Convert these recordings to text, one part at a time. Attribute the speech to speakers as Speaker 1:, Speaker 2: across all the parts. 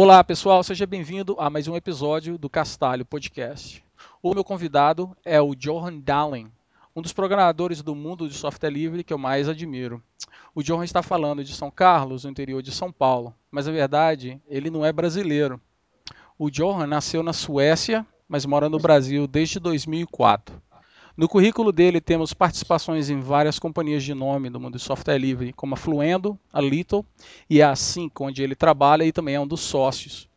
Speaker 1: Olá, pessoal, seja bem-vindo a mais um episódio do Castalho Podcast. O meu convidado é o Johan Dahlen, um dos programadores do mundo de software livre que eu mais admiro. O Johan está falando de São Carlos, no interior de São Paulo, mas na verdade ele não é brasileiro. O Johan nasceu na Suécia, mas mora no Brasil desde 2004. No currículo dele temos participações em várias companhias de nome do mundo de software livre, como a Fluendo, a Little e a Sync, onde ele trabalha e também é um dos sócios.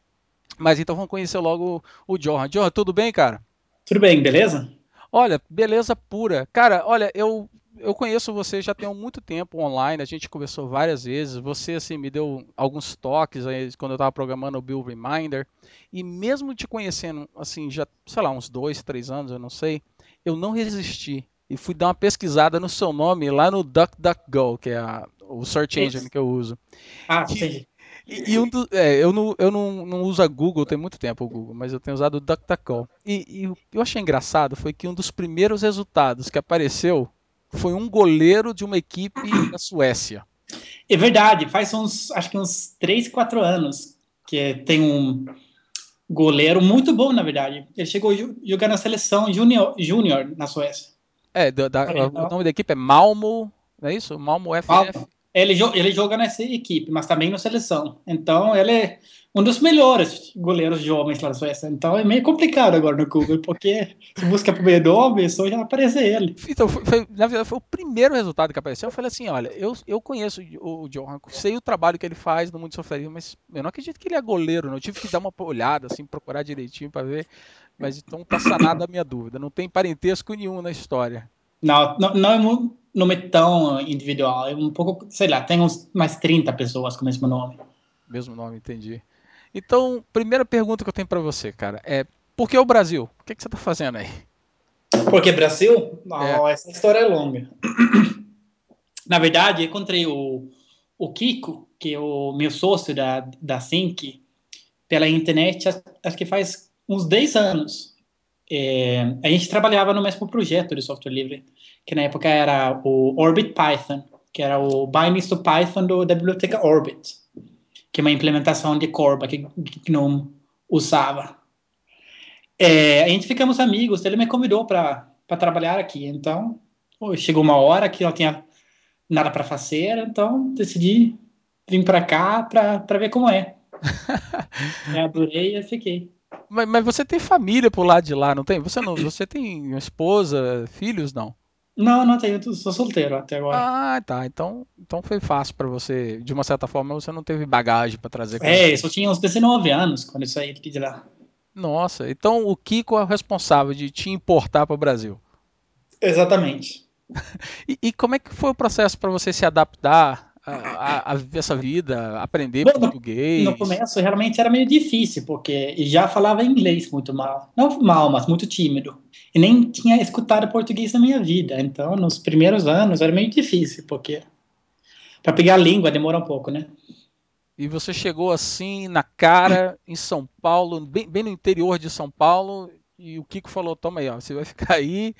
Speaker 1: Mas então vamos conhecer logo o Johan. Johan, tudo bem, cara?
Speaker 2: Tudo bem, beleza?
Speaker 1: Olha, beleza pura. Cara, olha, eu eu conheço você já tem muito tempo online, a gente conversou várias vezes. Você assim me deu alguns toques aí quando eu estava programando o Bill Reminder. E mesmo te conhecendo assim já, sei lá, uns dois, três anos, eu não sei, eu não resisti e fui dar uma pesquisada no seu nome lá no DuckDuckGo, que é a, o search engine que eu uso.
Speaker 2: Ah, sim.
Speaker 1: E, e um do, é, eu, não, eu não, não uso a Google, tem muito tempo o Google, mas eu tenho usado o DuckDuckGo. E, e o que eu achei engraçado foi que um dos primeiros resultados que apareceu foi um goleiro de uma equipe da Suécia.
Speaker 2: É verdade, faz uns, acho que uns 3, 4 anos que tem um goleiro muito bom, na verdade. Ele chegou a jogar na seleção júnior, júnior na Suécia.
Speaker 1: É, da, da, o nome da equipe é Malmo, não é isso? Malmo FF. Malmo.
Speaker 2: Ele, ele joga nessa equipe, mas também na seleção. Então, ele é um dos melhores goleiros jovens lá da Suécia. Então, é meio complicado agora no Google, porque se busca por meio nome, só já aparece ele.
Speaker 1: Então, foi, foi, na verdade, foi o primeiro resultado que apareceu. Eu falei assim: olha, eu, eu conheço o, o Johan, sei o trabalho que ele faz no mundo de software, mas eu não acredito que ele é goleiro, não. Eu tive que dar uma olhada, assim, procurar direitinho para ver. Mas então tá sanada a minha dúvida. Não tem parentesco nenhum na história.
Speaker 2: Não, não, não é muito nome tão individual. É um pouco, sei lá, tem uns mais 30 pessoas com o mesmo nome.
Speaker 1: Mesmo nome, entendi. Então, primeira pergunta que eu tenho para você, cara, é por que o Brasil? O que, que você está fazendo aí?
Speaker 2: Por que Brasil? Não, é. essa história é longa. Na verdade, encontrei o, o Kiko, que é o meu sócio da, da Sync, pela internet, acho que faz uns 10 anos. É, a gente trabalhava no mesmo projeto de software livre que na época era o Orbit Python, que era o bindings to Python do, da biblioteca Orbit, que é uma implementação de Corba que GNOME usava. É, a gente ficamos amigos, ele me convidou para trabalhar aqui, então chegou uma hora que não tinha nada para fazer, então decidi vir para cá para ver como é. adorei e fiquei.
Speaker 1: Mas, mas, você tem família por lado de lá, não tem? Você não? Você tem esposa, filhos, não?
Speaker 2: Não, não tenho, sou solteiro até agora.
Speaker 1: Ah, tá. Então, então foi fácil para você. De uma certa forma, você não teve bagagem para trazer.
Speaker 2: É, eu só tinha uns 19 anos quando eu saí de lá.
Speaker 1: Nossa, então o Kiko é o responsável de te importar para o Brasil.
Speaker 2: Exatamente.
Speaker 1: e, e, como é que foi o processo para você se adaptar a, a, viver essa vida, aprender português?
Speaker 2: No começo realmente era meio difícil, porque já falava inglês muito mal. Não mal, mas muito tímido. E nem tinha escutado português na minha vida. Então, nos primeiros anos era meio difícil, porque para pegar a língua demora um pouco, né?
Speaker 1: E você chegou assim na cara em São Paulo, bem, bem no interior de São Paulo, e o Kiko falou: toma aí, ó, você vai ficar aí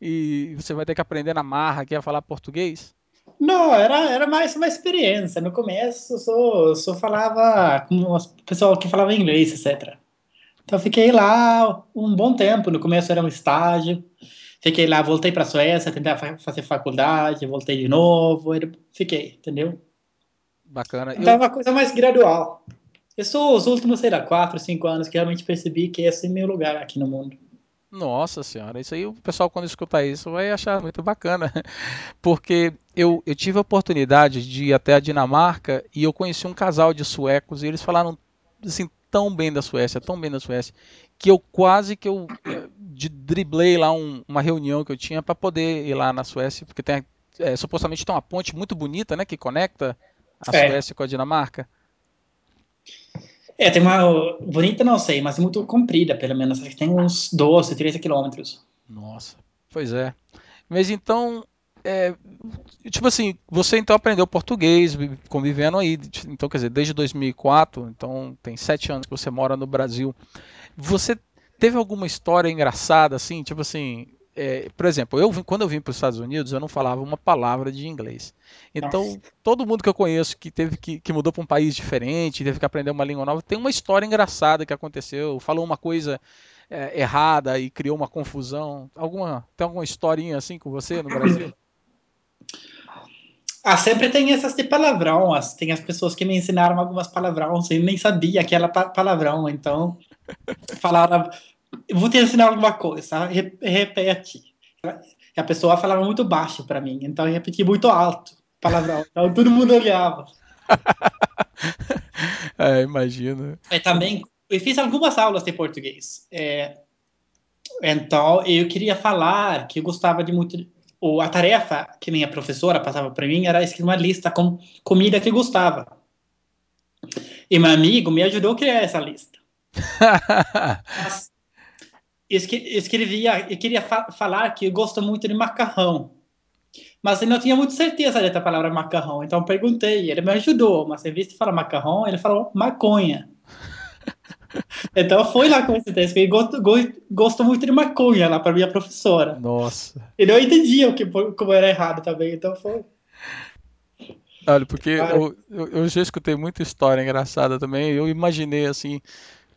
Speaker 1: e você vai ter que aprender na marra aqui a falar português?
Speaker 2: Não, era, era mais uma experiência. No começo, eu só, só falava com o pessoal que falava inglês, etc. Então, fiquei lá um bom tempo. No começo era um estágio. Fiquei lá, voltei para a Suécia, tentar fazer faculdade, voltei de novo. Fiquei, entendeu?
Speaker 1: Bacana.
Speaker 2: Então, eu... é uma coisa mais gradual. Eu sou os últimos, sei lá, quatro, cinco anos que realmente percebi que esse é meu lugar aqui no mundo.
Speaker 1: Nossa senhora, isso aí o pessoal quando escutar isso vai achar muito bacana, porque eu, eu tive a oportunidade de ir até a Dinamarca e eu conheci um casal de suecos e eles falaram assim tão bem da Suécia, tão bem da Suécia, que eu quase que eu eh, de, driblei lá um, uma reunião que eu tinha para poder ir lá na Suécia, porque tem é, supostamente tem uma ponte muito bonita, né, que conecta a é. Suécia com a Dinamarca.
Speaker 2: É, tem uma. Bonita não sei, mas muito comprida, pelo menos. Acho que tem uns 12, 13 quilômetros.
Speaker 1: Nossa, pois é. Mas então. É, tipo assim, você então aprendeu português, convivendo aí, então quer dizer, desde 2004, então tem sete anos que você mora no Brasil. Você teve alguma história engraçada, assim, tipo assim, é, por exemplo, eu quando eu vim para os Estados Unidos, eu não falava uma palavra de inglês. Então, Nossa. todo mundo que eu conheço que teve que, que mudou para um país diferente, teve que aprender uma língua nova, tem uma história engraçada que aconteceu, falou uma coisa é, errada e criou uma confusão. Alguma tem alguma historinha assim com você no Brasil?
Speaker 2: Ah, sempre tem essas de palavrão. Tem as pessoas que me ensinaram algumas palavrões e nem sabia que era palavrão. Então, falaram vou te ensinar alguma coisa, repete. E a pessoa falava muito baixo para mim, então eu repeti muito alto, palavrão. Então todo mundo olhava.
Speaker 1: é, imagino.
Speaker 2: É, também, eu fiz algumas aulas de português. É, então, eu queria falar que eu gostava de muito. Ou a tarefa que minha professora passava para mim era escrever uma lista com comida que eu gostava. E meu amigo me ajudou a criar essa lista. Mas, escrevia, eu queria fa falar que gosto muito de macarrão. Mas eu não tinha muita certeza da palavra macarrão, então perguntei, ele me ajudou, mas em vez de falar macarrão, ele falou maconha. então foi lá com texto, eu gosto, gosto muito de maconha lá para minha professora.
Speaker 1: Nossa.
Speaker 2: E não entendia o que, como era errado também, então foi.
Speaker 1: Olha, porque eu, eu, já escutei muita história engraçada também, eu imaginei assim,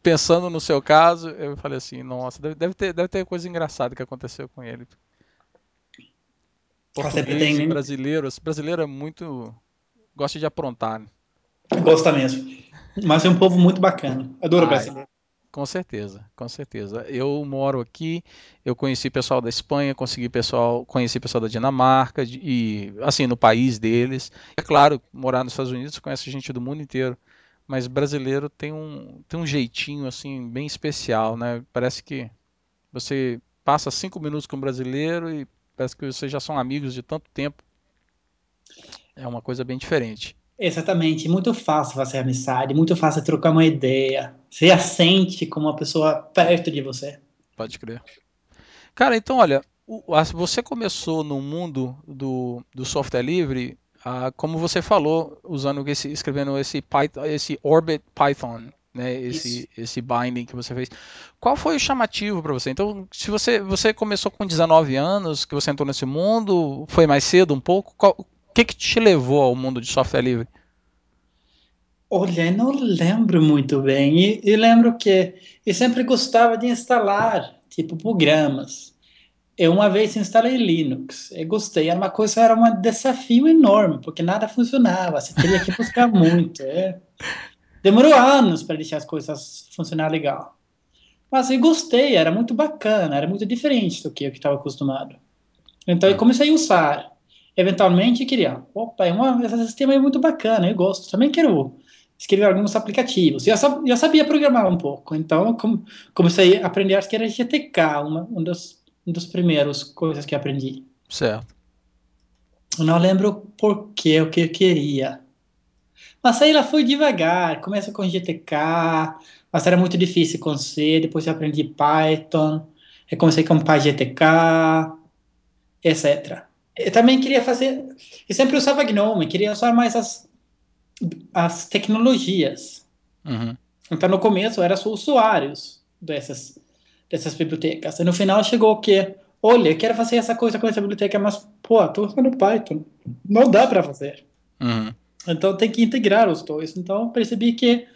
Speaker 1: pensando no seu caso, eu falei assim, nossa, deve, ter, deve ter coisa engraçada que aconteceu com ele. Português, tem... Brasileiro, brasileiro é muito gosta de aprontar. Né?
Speaker 2: Gosta mesmo. Mas é um povo muito bacana. Adoro brasileiro.
Speaker 1: Com certeza, com certeza. Eu moro aqui, eu conheci pessoal da Espanha, consegui pessoal, conheci pessoal da Dinamarca e assim no país deles. É claro, morar nos Estados Unidos conhece gente do mundo inteiro mas brasileiro tem um, tem um jeitinho assim bem especial, né? Parece que você passa cinco minutos com um brasileiro e parece que vocês já são amigos de tanto tempo. É uma coisa bem diferente.
Speaker 2: Exatamente, muito fácil fazer amizade, muito fácil trocar uma ideia. Você a sente como uma pessoa perto de você.
Speaker 1: Pode crer. Cara, então olha, você começou no mundo do, do software livre ah, como você falou, usando esse, escrevendo esse Python, esse Orbit Python, né, esse, esse binding que você fez. Qual foi o chamativo para você? Então, se você, você começou com 19 anos, que você entrou nesse mundo, foi mais cedo um pouco, qual, o que, que te levou ao mundo de software livre?
Speaker 2: Olha, não lembro muito bem. E, e lembro que eu sempre gostava de instalar, tipo, programas eu uma vez instalei Linux, eu gostei, era uma coisa, era um desafio enorme, porque nada funcionava, você teria que buscar muito. É. Demorou anos para deixar as coisas funcionar legal. Mas eu gostei, era muito bacana, era muito diferente do que eu estava acostumado. Então eu comecei a usar. Eventualmente queria, opa, é uma, esse sistema é muito bacana, eu gosto. Também quero escrever alguns aplicativos. Eu já sabia programar um pouco, então comecei a aprender, que era GTK, uma, um dos um dos primeiros coisas que aprendi.
Speaker 1: Certo.
Speaker 2: Eu não lembro por que, o que eu queria. Mas aí lá foi devagar. Começa com GTK, mas era muito difícil com C. Depois eu aprendi Python. Eu comecei com PyGTK, etc. Eu também queria fazer. Eu sempre usava GNOME, queria usar mais as, as tecnologias.
Speaker 1: Uhum.
Speaker 2: Então no começo era só usuários dessas dessas bibliotecas. E no final chegou o quê? Olha, eu quero fazer essa coisa com essa biblioteca, mas, pô, estou usando Python. Não dá para fazer.
Speaker 1: Uhum.
Speaker 2: Então tem que integrar os dois. Então percebi que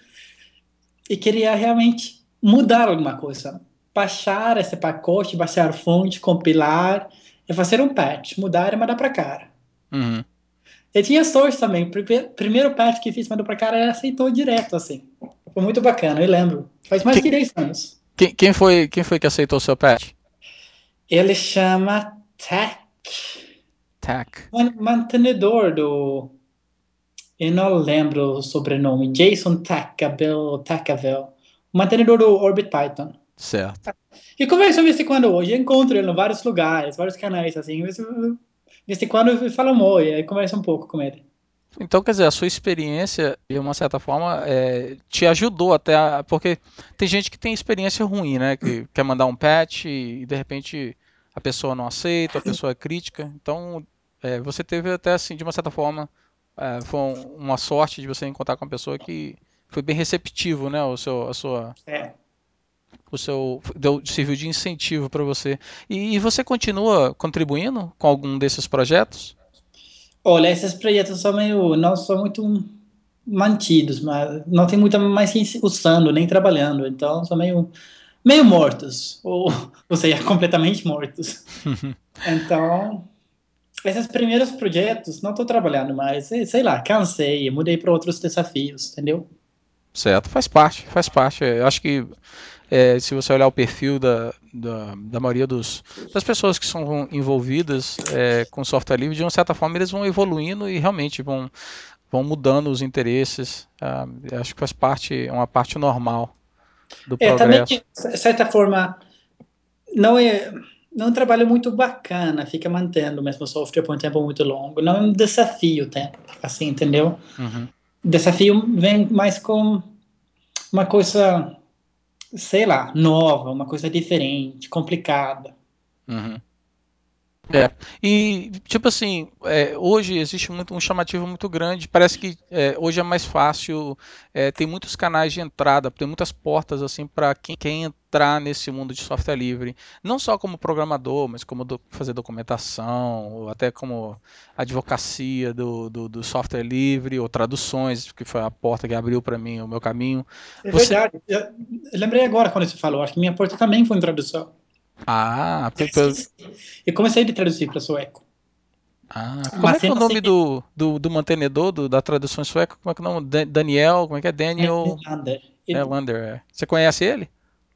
Speaker 2: e queria realmente mudar alguma coisa. Baixar esse pacote, baixar fonte, compilar e fazer um patch. Mudar e mandar para cá.
Speaker 1: Uhum.
Speaker 2: E tinha sorte também. O primeiro patch que fiz mandou para cá, ele aceitou direto, assim. Foi muito bacana, eu lembro. Faz mais que 10 anos.
Speaker 1: Quem, quem, foi, quem foi que aceitou o seu patch?
Speaker 2: Ele chama Tech.
Speaker 1: Tech.
Speaker 2: Mantenedor do. Eu não lembro o sobrenome. Jason. Tackavel. Mantenedor do Orbit Python.
Speaker 1: Certo.
Speaker 2: E converso de vez em quando hoje. Eu encontro ele em vários lugares, vários canais, assim. De vez em quando eu falo oi, aí converso um pouco com ele.
Speaker 1: Então, quer dizer, a sua experiência, de uma certa forma, é, te ajudou até a, Porque tem gente que tem experiência ruim, né? Que quer mandar um patch e, de repente a pessoa não aceita, a pessoa é crítica. Então, é, você teve até assim, de uma certa forma, é, foi uma sorte de você encontrar com uma pessoa que foi bem receptivo, né? O seu, a sua.
Speaker 2: É.
Speaker 1: o seu deu, serviu de incentivo para você. E, e, você continua contribuindo com algum desses projetos?
Speaker 2: Olha, esses projetos são meio não são muito mantidos, mas não tem muita mais gente usando nem trabalhando, então são meio meio mortos ou ou seja, completamente mortos. então esses primeiros projetos não estou trabalhando mais, sei lá, cansei, mudei para outros desafios, entendeu?
Speaker 1: Certo, faz parte, faz parte. Eu acho que é, se você olhar o perfil da, da, da maioria dos, das pessoas que são envolvidas é, com software livre, de uma certa forma eles vão evoluindo e realmente vão, vão mudando os interesses. Ah, acho que faz parte, é uma parte normal do é, progresso. Também,
Speaker 2: de certa forma, não é, não é um trabalho muito bacana, fica mantendo o mesmo software por um tempo muito longo. Não é um desafio, assim, entendeu? Uhum. Desafio vem mais com uma coisa sei lá, nova, uma coisa diferente, complicada.
Speaker 1: Uhum. É, e tipo assim, é, hoje existe muito, um chamativo muito grande. Parece que é, hoje é mais fácil, é, tem muitos canais de entrada, tem muitas portas assim para quem quer entrar nesse mundo de software livre, não só como programador, mas como do, fazer documentação, ou até como advocacia do, do, do, software livre ou traduções, que foi a porta que abriu para mim o meu caminho.
Speaker 2: É você... verdade. Eu, eu lembrei agora quando você falou, acho que minha porta também foi em tradução.
Speaker 1: Ah,
Speaker 2: eu comecei a traduzir para sueco.
Speaker 1: Ah, como Mas é que é o nome assim... do, do, do, mantenedor do, da tradução sueca? Como é que é o nome? Daniel, como é que é? Daniel
Speaker 2: Lander.
Speaker 1: Ele... É, Lander, é. Você conhece ele?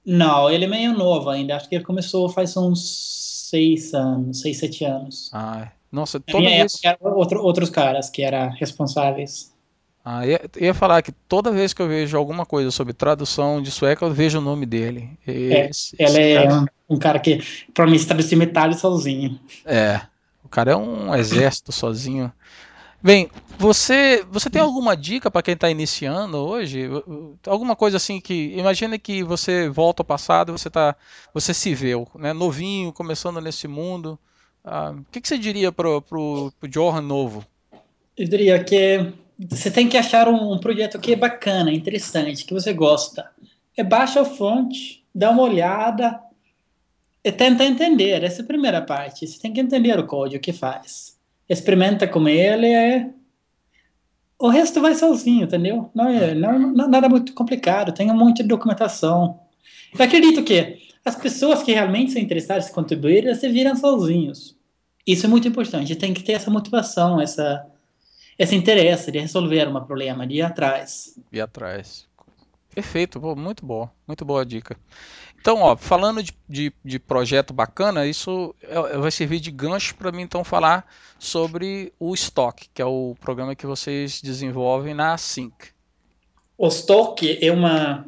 Speaker 2: Não, ele é meio novo ainda. Acho que ele começou faz uns seis anos, seis, sete anos.
Speaker 1: Ah, nossa, toda vez...
Speaker 2: Outro, outros caras que eram responsáveis.
Speaker 1: Ah, ia, ia falar que toda vez que eu vejo alguma coisa sobre tradução de sueco, eu vejo o nome dele.
Speaker 2: Esse, é, esse é cara... um, um, cara que provavelmente traduzir metade sozinho.
Speaker 1: É, o cara é um exército sozinho. Bem, você você tem alguma dica para quem está iniciando hoje? Alguma coisa assim que imagina que você volta ao passado, você tá você se vê, né, novinho, começando nesse mundo. Ah, o que, que, você diria pro, pro Johan novo?
Speaker 2: Eu diria que você tem que achar um, um, projeto que é bacana, interessante, que você gosta. É baixa a fonte, dá uma olhada e tenta entender. Essa é a primeira parte. Você tem que entender o código que faz. Experimenta com ele. É... O resto vai sozinho, entendeu? Não é, não, não, nada muito complicado. Tem um monte de documentação. Eu acredito que as pessoas que realmente são interessadas em contribuir, elas se viram sozinhos. Isso é muito importante. Tem que ter essa motivação, essa esse interesse de resolver um problema, de ir atrás.
Speaker 1: Ir atrás. Perfeito, muito boa, muito boa dica. Então, ó, falando de, de, de projeto bacana, isso é, é, vai servir de gancho para mim então falar sobre o Stock, que é o programa que vocês desenvolvem na Sync.
Speaker 2: O Stock é uma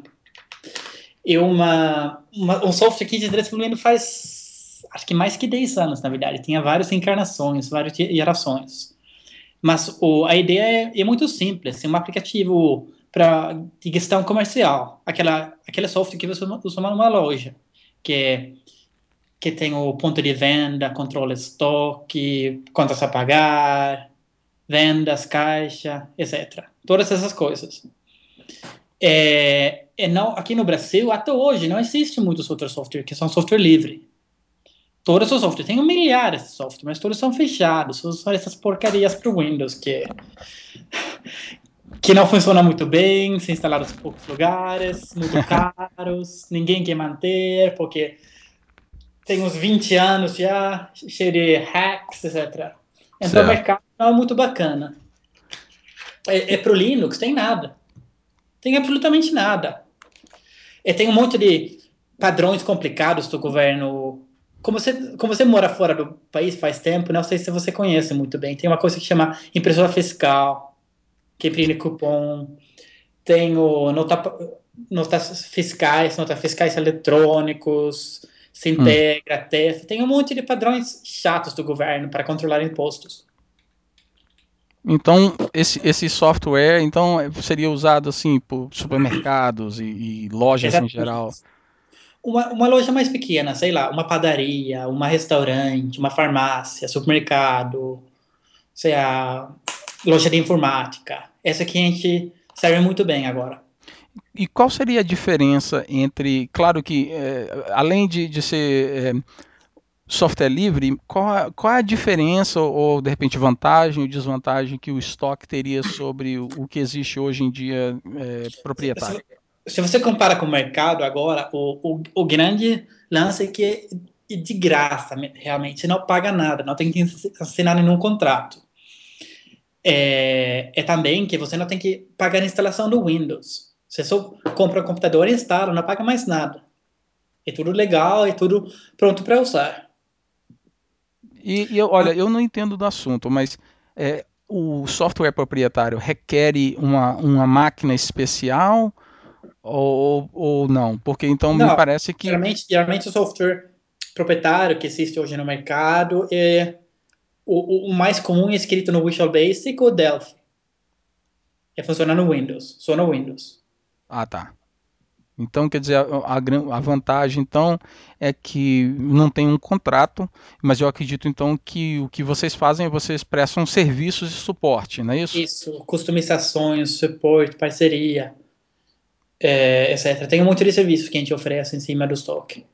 Speaker 2: é uma, uma um software que desenvolvendo faz acho que mais que 10 anos, na verdade. Tinha várias encarnações, várias gerações. Mas o, a ideia é, é muito simples, é um aplicativo para de gestão comercial, aquela aquele software que você usa numa loja, que que tem o ponto de venda, controle estoque, contas a pagar, vendas, caixa, etc. Todas essas coisas. É, é não, aqui no Brasil, até hoje, não existe muitos outros softwares que são software livre. Todos os softwares, tem milhares de softwares, mas todos são fechados, são essas porcarias para o Windows que que não funcionam muito bem, se instalaram em poucos lugares, muito caros, ninguém quer manter, porque tem uns 20 anos já, cheio de hacks, etc. Então o mercado não é muito bacana. É, é para o Linux, tem nada. Tem absolutamente nada. E tem um monte de padrões complicados do governo como você, como você mora fora do país faz tempo, não sei se você conhece muito bem. Tem uma coisa que chama impressora fiscal, que imprime cupom. Tem o nota, notas fiscais, notas fiscais eletrônicos, se hum. integra, hum. TEF. Tem um monte de padrões chatos do governo para controlar impostos.
Speaker 1: Então, esse, esse software então seria usado assim por supermercados e, e lojas Exatamente. em geral
Speaker 2: uma, uma loja mais pequena, sei lá, uma padaria, uma restaurante, uma farmácia, supermercado, sei lá, loja de informática. Essa aqui a gente serve muito bem agora.
Speaker 1: e qual seria a diferença entre, claro que é, além de, de ser é, software livre, qual, qual é a diferença ou de repente vantagem ou desvantagem que o estoque teria sobre o, o que existe hoje em dia é, proprietário?
Speaker 2: Se, você compara com o mercado agora, o, o, o grande lance é que é de graça, realmente, não paga nada, não tem que assinar nenhum contrato. É, é também que você não tem que pagar a instalação do Windows. Você só compra o computador e instala, não paga mais nada. É tudo legal, é tudo pronto para usar.
Speaker 1: E, e, olha, eu não entendo do assunto, mas é, o software proprietário requer uma, uma máquina especial ou, ou não? Porque então não, me parece que.
Speaker 2: Geralmente, geralmente o software proprietário que existe hoje no mercado é o, o mais comum é escrito no Visual Basic ou Delphi. É funcionar no Windows, só no Windows.
Speaker 1: Ah, tá. Então, quer dizer, a, a, vantagem, então, é que não tem um contrato, mas eu acredito, então, que o que vocês fazem é vocês prestam serviços de suporte, não é isso?
Speaker 2: Isso, customizações, suporte, parceria, é, etc. Tem um monte de serviços que a gente oferece em cima do estoque.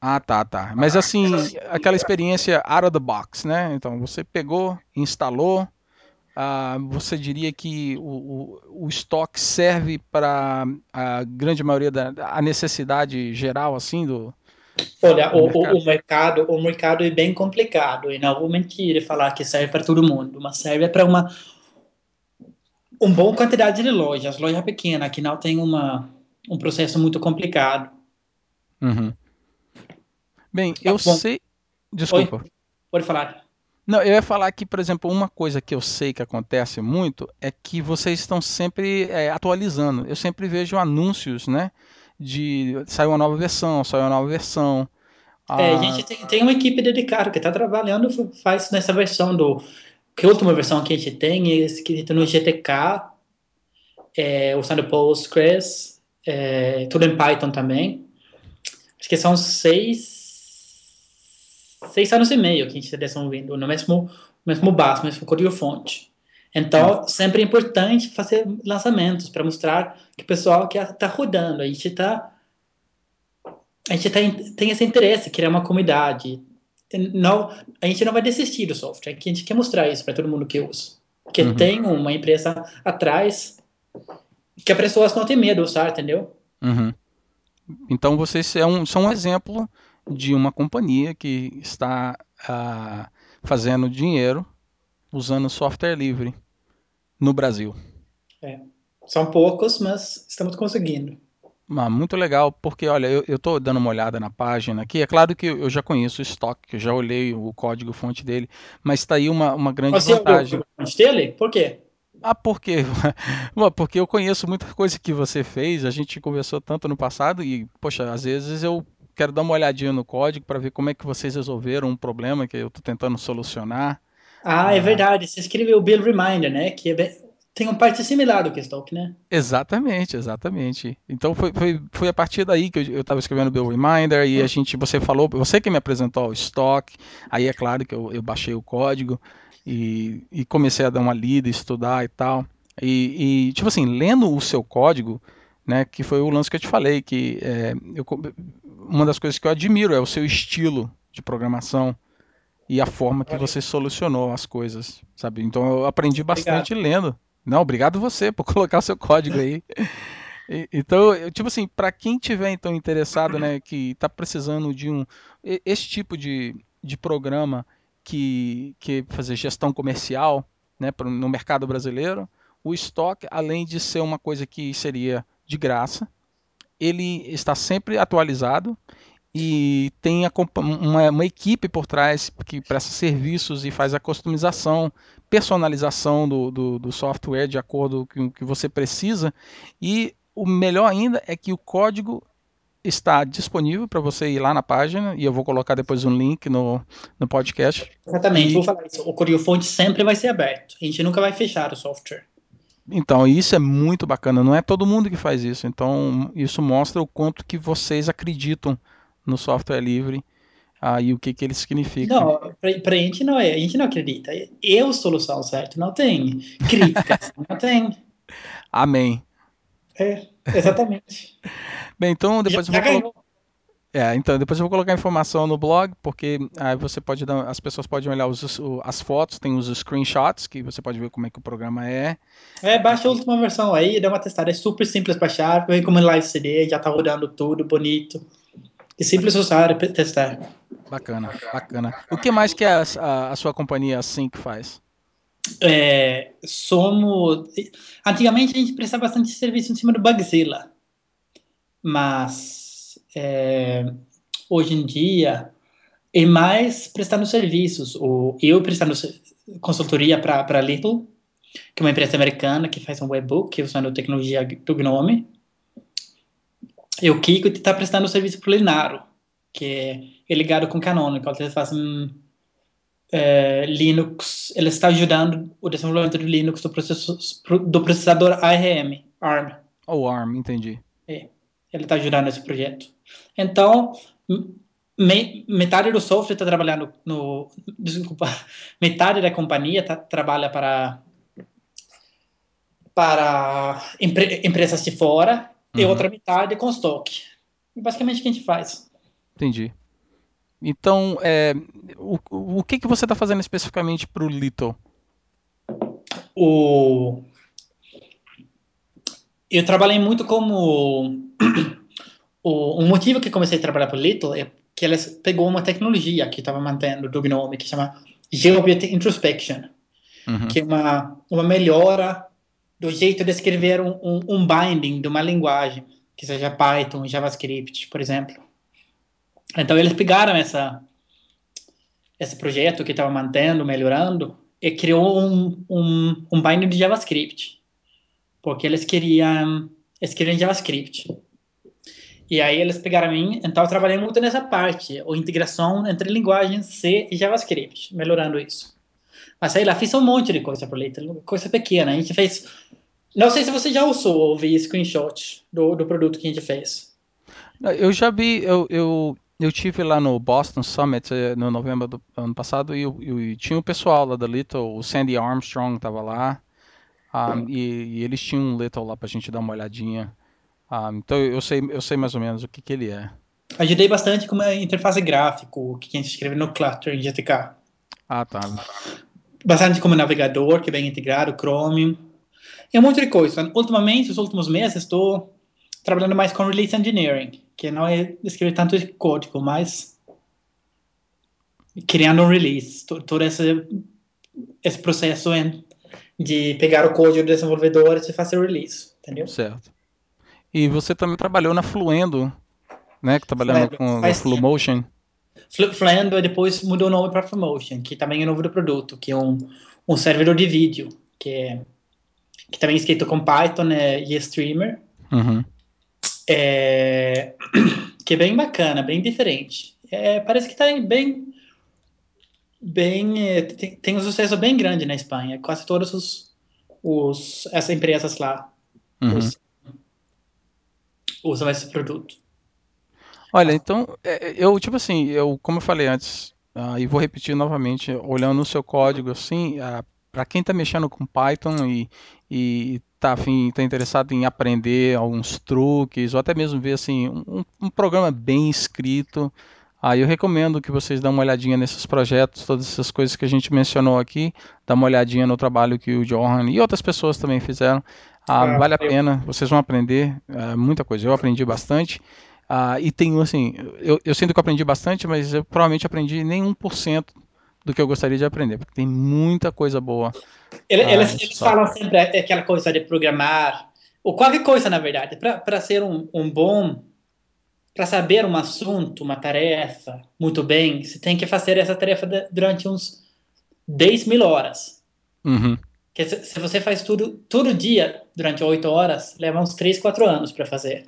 Speaker 1: Ah, tá, tá. Mas assim, aquela experiência out of the box, né? Então, você pegou, instalou, ah, você diria que o, o, o estoque serve para a grande maioria da a necessidade geral assim do
Speaker 2: Olha, do o, mercado? O, mercado o mercado é bem complicado e não vou mentir e falar que serve para todo mundo, mas serve para uma uma boa quantidade de lojas, loja pequena que não tem uma um processo muito complicado.
Speaker 1: Uhum. Bem, eu Bom, sei. Desculpa.
Speaker 2: Oi? Pode falar.
Speaker 1: Não, eu ia falar que, por exemplo, uma coisa que eu sei que acontece muito é que vocês estão sempre é, atualizando. Eu sempre vejo anúncios, né? De saiu uma nova versão, saiu uma nova versão.
Speaker 2: É, a gente tem, tem uma equipe dedicada que está trabalhando, faz nessa versão do. Que a última versão que a gente tem é escrita no GTK, é, usando Postgres, é, tudo em Python também. Acho que são seis seis anos e meio que a gente está desenvolvendo no mesmo, mesmo base, no mesmo código-fonte. Então, hum. sempre é importante fazer lançamentos para mostrar que o pessoal que está rodando, a gente está a gente tá, tem esse interesse, criar uma comunidade. Não, a gente não vai desistir do software, a gente quer mostrar isso para todo mundo que usa. Que uhum. tem uma empresa atrás que as pessoas não têm medo de usar, entendeu?
Speaker 1: Uhum. Então vocês é um, são um exemplo de uma companhia que está ah, fazendo dinheiro usando software livre no Brasil.
Speaker 2: É. São poucos, mas estamos conseguindo.
Speaker 1: Ah, muito legal, porque olha, eu estou dando uma olhada na página aqui. É claro que eu já conheço o estoque, eu já olhei o código fonte dele, mas está aí uma, uma grande Você vantagem. Você
Speaker 2: fonte dele? Por quê?
Speaker 1: Ah, por quê? porque eu conheço muita coisa que você fez, a gente conversou tanto no passado e, poxa, às vezes eu quero dar uma olhadinha no código para ver como é que vocês resolveram um problema que eu estou tentando solucionar.
Speaker 2: Ah, é verdade. Você escreveu o Bill Reminder, né? Que é tem uma parte similar do Keystalk, né?
Speaker 1: Exatamente, exatamente. Então foi, foi, foi a partir daí que eu estava escrevendo o Bill Reminder e a gente, você falou, você que me apresentou o stock, aí é claro que eu, eu baixei o código e, e comecei a dar uma lida, estudar e tal. E, e, tipo assim, lendo o seu código, né, que foi o lance que eu te falei, que é, eu, uma das coisas que eu admiro é o seu estilo de programação e a forma que você solucionou as coisas, sabe? Então eu aprendi bastante obrigado. lendo. Não, obrigado você por colocar o seu código aí. então, tipo assim, para quem tiver então interessado, né, que está precisando de um esse tipo de, de programa que que fazer gestão comercial, né, no mercado brasileiro, o estoque, além de ser uma coisa que seria de graça, ele está sempre atualizado e tem uma, uma, equipe por trás que presta serviços e faz a customização, personalização do, do, do software de acordo com o que você precisa. E o melhor ainda é que o código está disponível para você ir lá na página e eu vou colocar depois um link no, no podcast.
Speaker 2: Exatamente, e... vou falar isso. O código fonte sempre vai ser aberto. A gente nunca vai fechar o software.
Speaker 1: Então, isso é muito bacana. Não é todo mundo que faz isso. Então, isso mostra o quanto que vocês acreditam no software livre ah, e o que, que ele significa.
Speaker 2: Não, para a gente não é. A gente não acredita. Eu solução certo. Não tem críticas. não tem.
Speaker 1: Amém.
Speaker 2: É. Exatamente.
Speaker 1: Bem, então depois
Speaker 2: já,
Speaker 1: eu vou colo... É, então depois eu vou colocar informação no blog, porque aí você pode dar, as pessoas podem olhar os, as fotos, tem os screenshots que você pode ver como é que o programa é.
Speaker 2: É, baixa a última versão aí, dá uma testada, é super simples baixar, vem como live CD, já tá rodando tudo bonito. É simples usar e testar.
Speaker 1: Bacana, bacana. O que mais que a, a, a sua companhia Sync faz?
Speaker 2: É, somos. Antigamente a gente prestava bastante serviço em cima do Bugzilla, mas é, hoje em dia é mais prestando serviços. O, eu prestando consultoria para Little, que é uma empresa americana que faz um webbook usando tecnologia do Gnome. E o Kiko está prestando serviço para o Linaro, que é ligado com Canonical. Eles fazem é, Linux, ele está ajudando o desenvolvimento do Linux do, do processador ARM, ARM.
Speaker 1: Oh, ARM, entendi.
Speaker 2: É, ele está ajudando nesse projeto. Então, me, metade do software está trabalhando no, desculpa, metade da companhia tá, trabalha para para empre, empresas de fora uhum. e outra metade com estoque. Basicamente o que a gente faz.
Speaker 1: Entendi. Então, é, o, o que, que você está fazendo especificamente para o Little?
Speaker 2: O... Eu trabalhei muito como... o, o motivo que comecei a trabalhar para o Little é que eles pegou uma tecnologia que estava mantendo do Gnome que chama GeoBit Introspection, uhum. que é uma, uma melhora do jeito de escrever um, um, um binding de uma linguagem, que seja Python, JavaScript, por exemplo. Então eles pegaram essa esse projeto que estava mantendo, melhorando, e criou um, um, um binding de JavaScript, porque eles queriam escrever em JavaScript. E aí eles pegaram mim, então eu trabalhei muito nessa parte, a integração entre linguagem C e JavaScript, melhorando isso. Mas aí lá fiz um monte de coisa para Little, coisa pequena. A gente fez. Não sei se você já usou ou viu screenshot do, do produto que a gente fez.
Speaker 1: Eu já vi, eu, eu, eu tive lá no Boston Summit eh, no novembro do ano passado e, e tinha o pessoal lá da Little, o Sandy Armstrong estava lá um, ah, e, e, eles tinham um Little lá para a gente dar uma olhadinha. Um, ah, então eu sei, eu sei mais ou menos o que, que ele é.
Speaker 2: Ajudei bastante com a interface gráfico, o que a gente escreve no Clutter em GTK.
Speaker 1: Ah, tá.
Speaker 2: Bastante como navegador, que é bem integrado, Chromium. E um monte de coisa. Ultimamente, nos últimos meses, estou trabalhando mais com Release Engineering, que não é escrever tanto código, mas criando um release, todo esse, esse processo de pegar o código do desenvolvedor e fazer o release, entendeu?
Speaker 1: Certo. E você também trabalhou na Fluendo, né? Que trabalhando Fluendo. com Faz Flumotion.
Speaker 2: Fluendo e depois mudou o nome para Flumotion, que também é novo do produto, que é um, um servidor de vídeo, que é que também é escrito com Python né, e Streamer. Uhum. É, que é bem bacana, bem diferente. É, parece que está bem. bem é, tem, tem, um sucesso bem grande na Espanha. Quase todas os, os, essas empresas lá uhum. usam, usam esse produto.
Speaker 1: Olha, então, é, eu, tipo assim, eu, como eu falei antes, uh, e vou repetir novamente, olhando o seu código, assim, uh, para quem está mexendo com Python e, e tá, afim, tá interessado em aprender alguns truques, ou até mesmo ver assim, um, um programa bem escrito, aí eu recomendo que vocês dêem uma olhadinha nesses projetos, todas essas coisas que a gente mencionou aqui, dá uma olhadinha no trabalho que o Johan e outras pessoas também fizeram. Ah, ah vale a pena, vocês vão aprender ah, muita coisa. Eu aprendi bastante. Ah, e tenho assim, eu, eu sinto que eu aprendi bastante, mas eu provavelmente aprendi nem 1% do que eu gostaria de aprender, porque tem muita coisa boa.
Speaker 2: Ele, ah, eles, eles falam sempre aquela coisa de programar, ou qualquer coisa, na verdade, para ser um, um bom, para saber um assunto, uma tarefa muito bem, você tem que fazer essa tarefa de, durante uns 10 mil horas.
Speaker 1: Uhum.
Speaker 2: Que se, se, você faz tudo todo dia durante 8 horas, leva uns 3, 4 anos para fazer.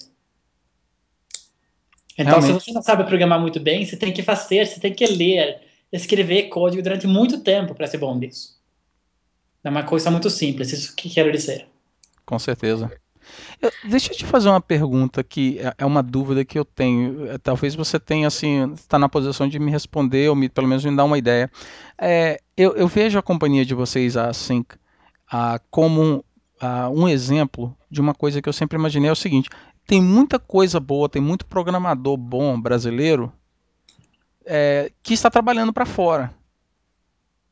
Speaker 2: Então, Realmente. se você não sabe programar muito bem, você tem que fazer, você tem que ler, escrever código durante muito tempo para ser bom nisso. É uma coisa muito simples, isso que quero dizer.
Speaker 1: Com certeza. Eu, deixa eu te fazer uma pergunta que é, é uma dúvida que eu tenho. É, talvez você tenha assim, está na posição de me responder ou me, pelo menos me dar uma ideia. É, eu, eu, vejo a companhia de vocês, a Sync, a, como uh, um exemplo de uma coisa que eu sempre imaginei é o seguinte: tem muita coisa boa, tem muito programador bom brasileiro é, que está trabalhando para fora,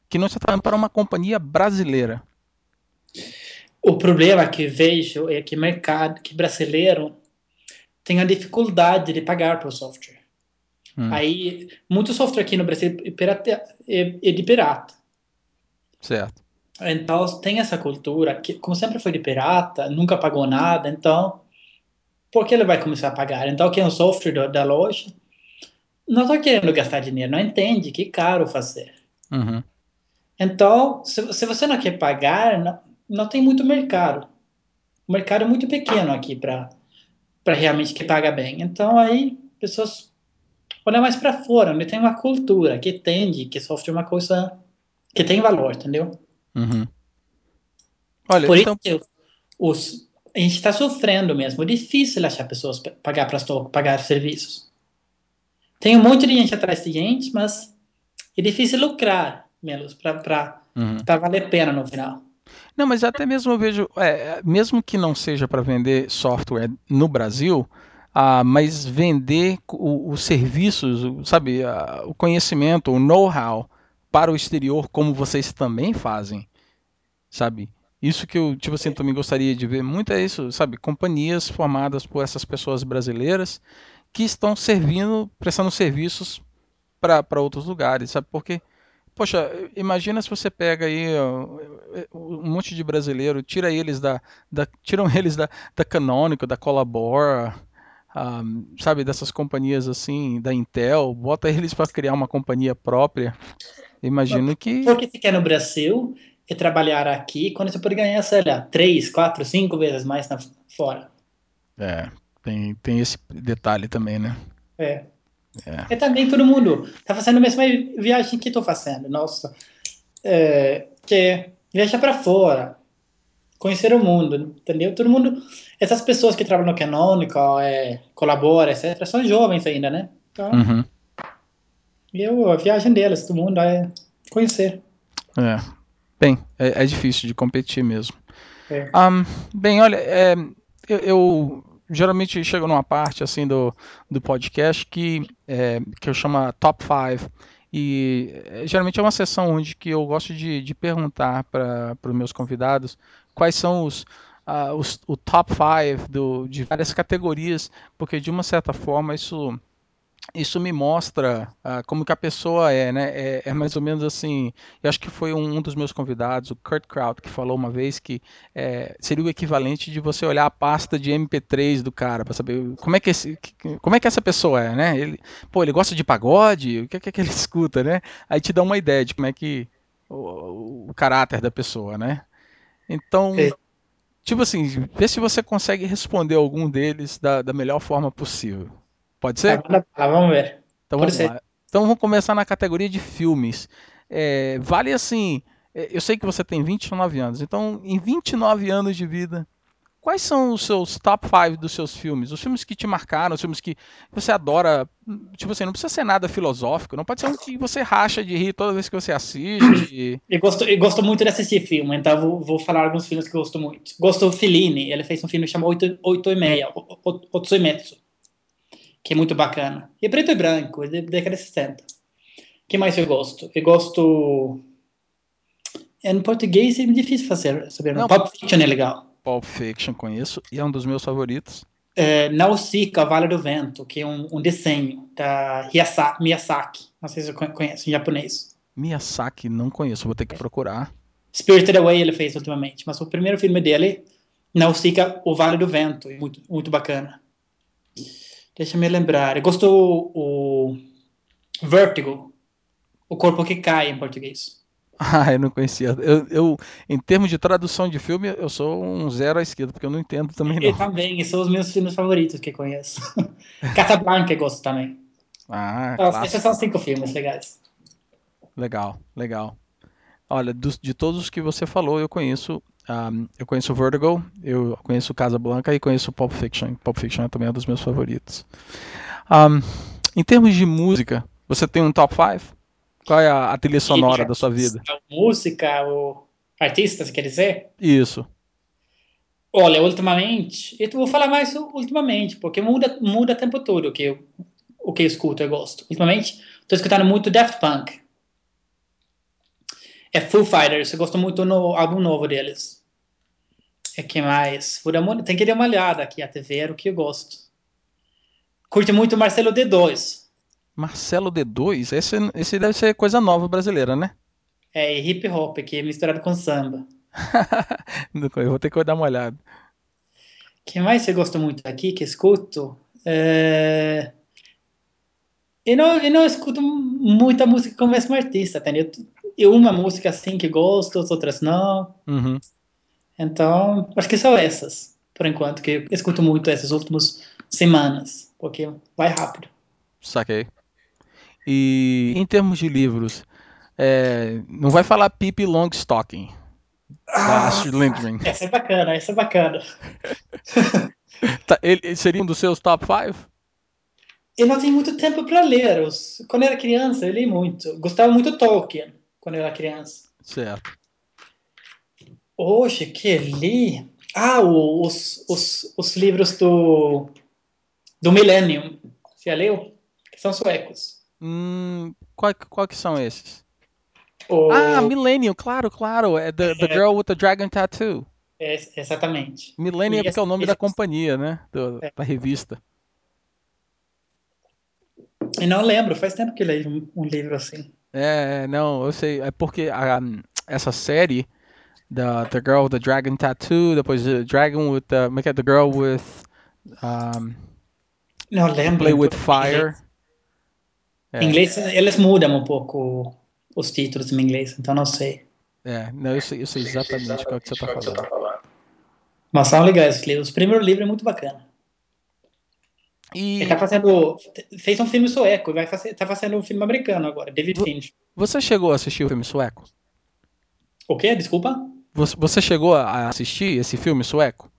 Speaker 1: que não está trabalhando para uma companhia brasileira.
Speaker 2: O problema que vejo é que mercado que brasileiro tem a dificuldade de pagar para o software. Hum. Aí, muito software aqui no Brasil é, é de pirata.
Speaker 1: Certo.
Speaker 2: Então, tem essa cultura que, como sempre foi de pirata, nunca pagou nada, então, por que ele vai começar a pagar? Então, quem é o software da, da loja não está querendo gastar dinheiro, não entende que é caro fazer.
Speaker 1: Uhum.
Speaker 2: Então, se, se, você não quer pagar, não, não tem muito mercado. O mercado é muito pequeno aqui para realmente que paga bem. Então, aí, pessoas olham mais para fora, onde tem uma cultura que entende que software é uma coisa que tem valor, entendeu?
Speaker 1: Uhum. Olha,
Speaker 2: Por
Speaker 1: então...
Speaker 2: isso os, a gente está sofrendo mesmo. É difícil achar pessoas para pagar para pagar serviços. Tem um monte de gente atrás de gente, mas é difícil lucrar menos para uhum. valer a pena no final.
Speaker 1: Não, mas até mesmo eu vejo, é, mesmo que não seja para vender software no Brasil, ah, mas vender os serviços, sabe, ah, o conhecimento, o know-how para o exterior, como vocês também fazem, sabe? Isso que eu, tipo assim, também gostaria de ver muito é isso, sabe? Companhias formadas por essas pessoas brasileiras que estão servindo, prestando serviços para outros lugares, sabe? Porque, poxa, imagina se você pega aí um monte de brasileiro, tira eles da, da tiram eles da, da Canonical, da Collabora, um, sabe, dessas companhias assim, da Intel, bota eles para criar uma companhia própria. Imagino que.
Speaker 2: Porque se quer no Brasil e trabalhar aqui, quando você pode ganhar, sei lá, três, quatro, cinco vezes mais na, fora.
Speaker 1: É, tem, tem esse detalhe também, né?
Speaker 2: É. É. E também todo mundo tá fazendo a mesma viagem que estou fazendo. Nossa, é, que viajar para fora, conhecer o mundo, entendeu? Todo mundo, essas pessoas que trabalham no Canonical, é, colabora, etc., são jovens ainda, né? Então,
Speaker 1: uhum.
Speaker 2: eu, a viagem deles, todo mundo é conhecer.
Speaker 1: É. Bem, é, é difícil de competir mesmo.
Speaker 2: É.
Speaker 1: Um, bem, olha, é, eu, eu, geralmente chego numa parte assim do, do podcast que, é, que eu chamo Top 5. E é, geralmente é uma sessão onde que eu gosto de, de perguntar para os meus convidados quais são os, uh, os o top 5 de várias categorias, porque de uma certa forma isso isso me mostra uh, como que a pessoa é, né? É, é, mais ou menos assim. Eu acho que foi um, um, dos meus convidados, o Kurt Kraut, que falou uma vez que é, seria o equivalente de você olhar a pasta de MP3 do cara para saber como é que esse, como é que essa pessoa é, né? Ele, pô, ele gosta de pagode, o que é que ele escuta, né? Aí te dá uma ideia de como é que o, o caráter da pessoa, né? Então, é. tipo assim, vê se você consegue responder algum deles da, da melhor forma possível. Pode ser?
Speaker 2: Tá, vamos ver.
Speaker 1: Então
Speaker 2: Pode
Speaker 1: vamos
Speaker 2: ser.
Speaker 1: lá. Então vamos começar na categoria de filmes. É, vale assim, é, eu sei que você tem 29 anos, então em 29 anos de vida, quais são os seus top 5 dos seus filmes? Os filmes que te marcaram, os filmes que você adora, tipo assim, não precisa ser nada filosófico, não pode ser um que você racha de rir toda vez que você assiste.
Speaker 2: Eu gosto, eu gosto muito de assistir filme, então vou, vou falar alguns filmes que eu gosto muito. Gosto do Fellini, ele fez um filme chamado 8, 8 e meia, Otsuimetsu que é muito bacana. E é preto e branco, é de década de 60. que mais eu gosto? Eu gosto... Em português é difícil fazer, saber. Não, Pulp Fiction é legal.
Speaker 1: Pulp Fiction conheço e é um dos meus favoritos.
Speaker 2: É, Nausicaa, Vale do Vento, que é um, um desenho da Miyazaki. Não sei se você conhece, em japonês.
Speaker 1: Miyazaki, não conheço, vou ter que procurar.
Speaker 2: Spirited Away ele fez ultimamente, mas o primeiro filme dele, Nausicaa, O Vale do Vento, é muito, muito bacana. Deixa me lembrar. Gostou o Vertigo, o corpo que cai em português.
Speaker 1: Ah, eu não conhecia. Eu, eu, em termos de tradução de filme, eu sou um zero à esquerda, porque eu não entendo também não.
Speaker 2: Eu também, são os meus filmes favoritos que conheço. Casablanca eu gosto também.
Speaker 1: Ah,
Speaker 2: Nossa, esses são cinco filmes legais.
Speaker 1: Legal, legal. Olha, de todos os que você falou, eu conheço um, eu conheço Vertigo, eu conheço Casa Blanca e conheço Pulp Fiction. Pulp Fiction é também um dos meus favoritos. Um, em termos de música, você tem um top 5? Qual é a, a trilha sonora da sua vida?
Speaker 2: A música, o artista, você quer dizer?
Speaker 1: Isso.
Speaker 2: Olha, ultimamente, eu vou falar mais ultimamente, porque muda, muda o tempo todo o que eu, o que eu escuto, eu gosto. Ultimamente, estou escutando muito Daft Punk. É Foo Fighters, eu gosto muito do álbum novo deles. É que mais? Tem que dar uma olhada aqui até ver o que eu gosto. Curte muito Marcelo D2.
Speaker 1: Marcelo D2? Esse, esse deve ser coisa nova brasileira, né?
Speaker 2: É, hip hop, que é misturado com samba.
Speaker 1: eu vou ter que dar uma olhada.
Speaker 2: que mais você gosta muito aqui, que escuto? É... Eu, não, eu não escuto muita música com o mesmo artista, entendeu? Eu, uma música assim que gosto, as outras não.
Speaker 1: Uhum.
Speaker 2: Então, acho que são essas, por enquanto, que eu escuto muito essas últimas semanas, porque vai rápido.
Speaker 1: Saquei. E em termos de livros, é, não vai falar Pippi Longstocking,
Speaker 2: ah, Lindgren. Essa é bacana, essa é bacana.
Speaker 1: tá, ele seria um dos seus top 5?
Speaker 2: Eu não tenho muito tempo para ler. Quando era criança, eu li muito. Gostava muito de Tolkien, quando eu era criança.
Speaker 1: Certo.
Speaker 2: Hoje que li. Ah, os, os, os livros do, do Millennium. Você já leu? Que são suecos.
Speaker 1: Hum, qual, qual que são esses? O... Ah, Millennium, claro, claro. É the, the é. Girl with the Dragon Tattoo.
Speaker 2: É, exatamente.
Speaker 1: Millennium é porque é o nome esse... da companhia, né? Do, é. Da revista.
Speaker 2: Eu não lembro, faz tempo que leio um, um livro assim.
Speaker 1: É, não, eu sei. É porque a, essa série the the girl with the dragon tattoo, depois the dragon with the, como é que é? The girl with um,
Speaker 2: Não lembro.
Speaker 1: Play with Fire.
Speaker 2: Em inglês, é. eles mudam um pouco os títulos em inglês, então não sei.
Speaker 1: É, não, eu sei, eu sei exatamente o que você está falando.
Speaker 2: Mas são legais os livros. O primeiro livro é muito bacana. E... Ele tá fazendo. Fez um filme sueco vai fazer, tá fazendo um filme americano agora, David Finch.
Speaker 1: Você chegou a assistir o filme sueco?
Speaker 2: O quê? Desculpa?
Speaker 1: Você chegou a assistir esse filme sueco?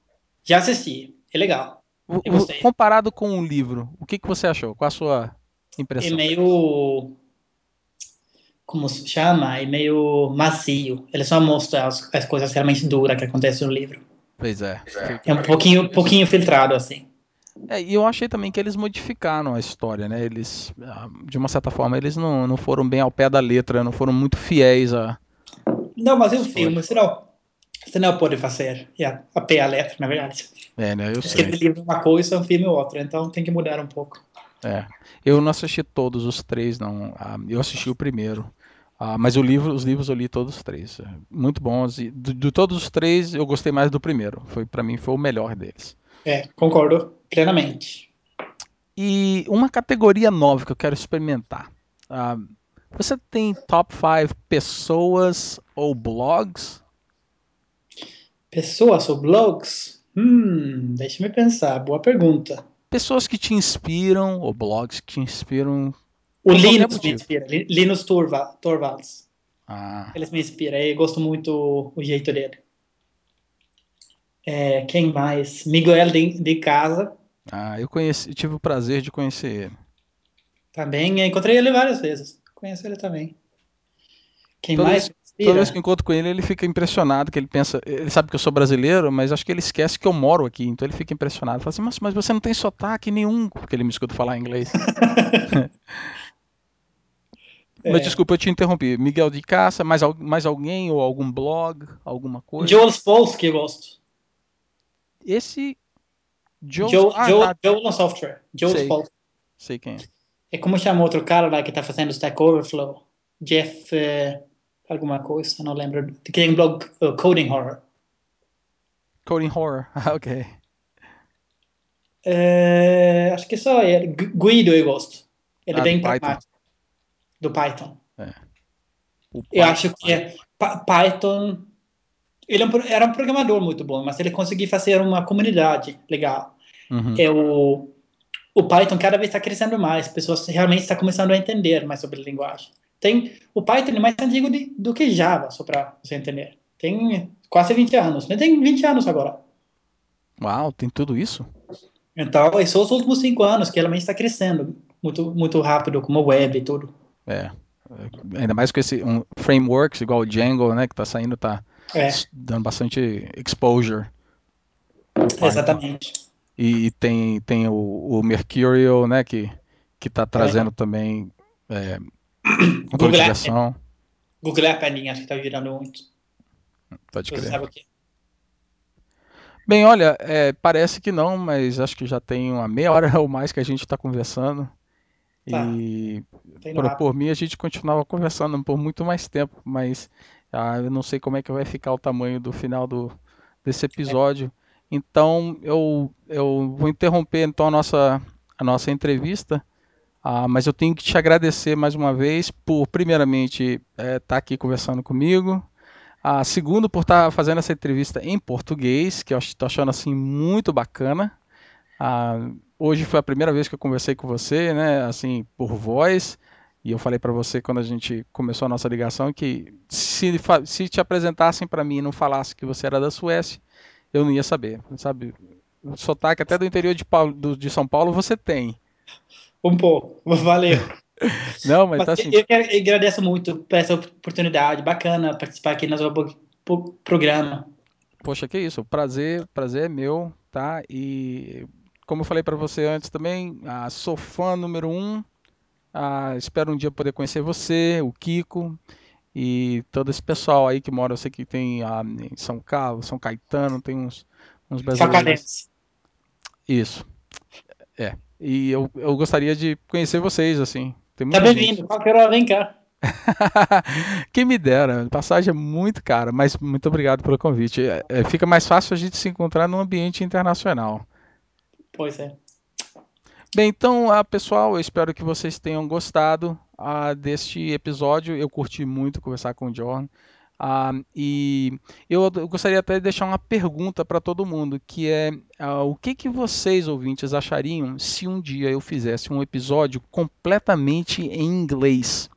Speaker 2: Já assisti. É legal. O,
Speaker 1: comparado com o livro, o que, que você achou? Qual a sua impressão?
Speaker 2: É meio. Como se chama? É meio macio. Ele só mostra as, as coisas realmente duras que acontecem no livro.
Speaker 1: Pois é.
Speaker 2: É um pouquinho, pouquinho filtrado, assim.
Speaker 1: É, e eu achei também que eles modificaram a história, né? Eles, ah, de uma certa forma, eles não, não foram bem ao pé da letra, não foram muito fiéis a.
Speaker 2: Não, mas é um filme, senão você não pode fazer yeah, a pé a letra, na verdade.
Speaker 1: É, né? Eu sei.
Speaker 2: Porque livro é uma coisa, um filme é outra, então tem que mudar um pouco.
Speaker 1: É. Eu não assisti todos os três, não. Ah, eu assisti o primeiro. Ah, mas o livro, os livros eu li todos os três. Muito bons. E de, de todos os três, eu gostei mais do primeiro. Foi para mim foi o melhor deles.
Speaker 2: É, concordo plenamente.
Speaker 1: E uma categoria nova que eu quero experimentar. Ah, você tem top 5 pessoas ou blogs
Speaker 2: Pessoas ou blogs? Hum, deixa-me pensar. Boa pergunta.
Speaker 1: Pessoas que te inspiram ou blogs que te inspiram.
Speaker 2: O Linus me inspira. Linus Torvalds.
Speaker 1: Ah.
Speaker 2: Eles me inspiram. Eu gosto muito o jeito dele. É, quem mais? Miguel de, de Casa.
Speaker 1: Ah, eu conheci, tive o prazer de conhecer ele.
Speaker 2: Também, encontrei ele várias vezes. Conheço ele também. Quem mais?
Speaker 1: Toda vez que eu encontro com ele, ele fica impressionado, que ele pensa, ele sabe que eu sou brasileiro, mas acho que ele esquece que eu moro aqui, então ele fica impressionado. Fala assim, mas, mas você não tem sotaque nenhum, porque ele me escuta falar inglês. é. Mas desculpa, eu te interrompi. Miguel de Caça, mais, mais alguém ou algum blog, alguma coisa?
Speaker 2: Joel Spolsky eu gosto.
Speaker 1: Esse...
Speaker 2: Joel, Joel, ah, Joel, tá. Joel no software. Joel
Speaker 1: sei,
Speaker 2: Spolsky.
Speaker 1: Sei quem é.
Speaker 2: É como chama outro cara lá que tá fazendo Stack Overflow? Jeff... Uh alguma coisa, não lembro. Tem um blog uh, Coding Horror.
Speaker 1: Coding Horror, ah, ok.
Speaker 2: É, acho que só é. Guido eu gosto. Ele ah, é bem pragmático. Do Python.
Speaker 1: É.
Speaker 2: Eu acho que é Python. Ele é era um programador muito bom, mas ele conseguiu fazer uma comunidade legal.
Speaker 1: Uhum.
Speaker 2: É o, o Python cada vez está crescendo mais, pessoas realmente estão começando a entender mais sobre a linguagem. Tem o Python é mais antigo de, do que Java, só para você entender. Tem quase 20 anos. Né? Tem 20 anos agora.
Speaker 1: Uau, tem tudo isso?
Speaker 2: Então, são os últimos cinco anos que realmente está crescendo muito, muito rápido, como web e tudo.
Speaker 1: É. Ainda mais com esse um, frameworks igual o Django, né, que está saindo, está é. dando bastante exposure.
Speaker 2: Exatamente.
Speaker 1: E, e, tem, tem o, o Mercurial, né, que que está trazendo é. também é, Google versão.
Speaker 2: Google App Ending, acho que está virando muito.
Speaker 1: Pode crer. Sabe o que? Bem, olha, é, parece que não, mas acho que já tem uma meia hora ou mais que a gente está conversando. Tá. E por, por, mim a gente continuava conversando por muito mais tempo, mas ah, eu não sei como é que vai ficar o tamanho do final do, desse episódio. É. Então eu, eu vou interromper então a nossa, a nossa entrevista. Ah, mas eu tenho que te agradecer mais uma vez por, primeiramente, estar é, tá aqui conversando comigo. Ah, segundo, por estar tá fazendo essa entrevista em português, que eu estou achando assim muito bacana. Ah, hoje foi a primeira vez que eu conversei com você, né, assim, por voz. E eu falei para você quando a gente começou a nossa ligação que se, se te apresentassem para mim e não falasse que você era da Suécia, eu não ia saber, sabe? O sotaque até do interior de, Paulo, do, de São Paulo você tem.
Speaker 2: Um pouco, valeu.
Speaker 1: Não, mas, mas tá assim.
Speaker 2: Eu, eu agradeço muito por essa oportunidade, bacana participar aqui no seu programa.
Speaker 1: Poxa, que isso, prazer, prazer é meu, tá? E como eu falei para você antes também, ah, sou fã número um. Ah, espero um dia poder conhecer você, o Kiko e todo esse pessoal aí que mora. Eu sei que tem ah, em São Carlos, São Caetano, tem uns, uns brasileiros. Isso. É. E eu, eu gostaria de conhecer vocês, assim.
Speaker 2: tá bem-vindo, qualquer hora vem cá.
Speaker 1: Quem me dera, passagem é muito cara, mas muito obrigado pelo convite. É, é, fica mais fácil a gente se encontrar num ambiente internacional.
Speaker 2: Pois é.
Speaker 1: Bem, então, ah, pessoal, eu espero que vocês tenham gostado ah, deste episódio. Eu curti muito conversar com o John. Ah, e eu, gostaria até de deixar uma pergunta para todo mundo, que é o que, que vocês, ouvintes, achariam se um dia eu fizesse um episódio completamente em inglês?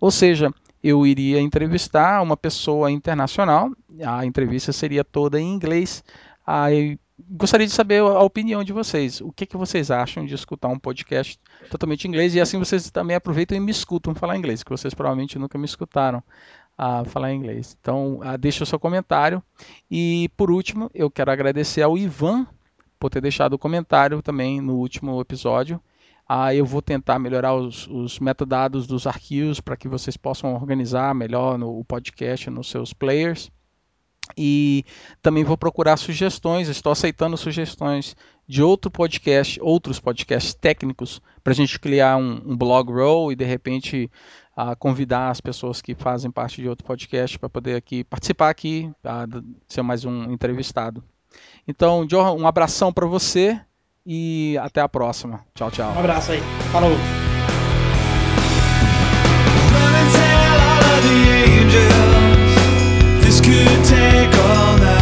Speaker 1: Ou seja, eu iria entrevistar uma pessoa internacional, a entrevista seria toda em inglês. Ah, gostaria de saber a opinião de vocês. O que, que vocês acham de escutar um podcast totalmente em inglês? E assim vocês também aproveitam e me escutam falar inglês, que vocês provavelmente nunca me escutaram a falar inglês. Então, uh, deixa o seu comentário. E, por último, eu quero agradecer ao Ivan por ter deixado o comentário também no último episódio. Uh, eu vou tentar melhorar os, os metadados dos arquivos para que vocês possam organizar melhor no podcast, nos seus players. E também vou procurar sugestões, estou aceitando sugestões de outro podcast, outros podcasts técnicos, para a gente criar um, um blog roll e de repente a convidar as pessoas que fazem parte de outro podcast para poder aqui participar aqui, a ser mais um entrevistado. Então, Johan, um abração para você e até a próxima. Tchau, tchau.
Speaker 2: Um abraço aí. Falou. This could take all night